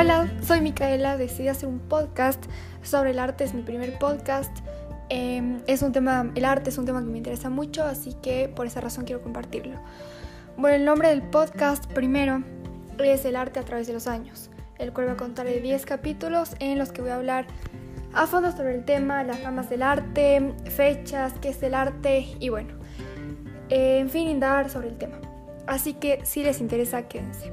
Hola, soy Micaela, decidí hacer un podcast sobre el arte, es mi primer podcast. Em, es un tema, el arte es un tema que me interesa mucho, así que por esa razón quiero compartirlo. Bueno, el nombre del podcast primero es El arte a través de los años, el cual va a contar de 10 capítulos en los que voy a hablar a fondo sobre el tema, las ramas del arte, fechas, qué es el arte y bueno, en fin, indagar sobre el tema. Así que si les interesa, quédense.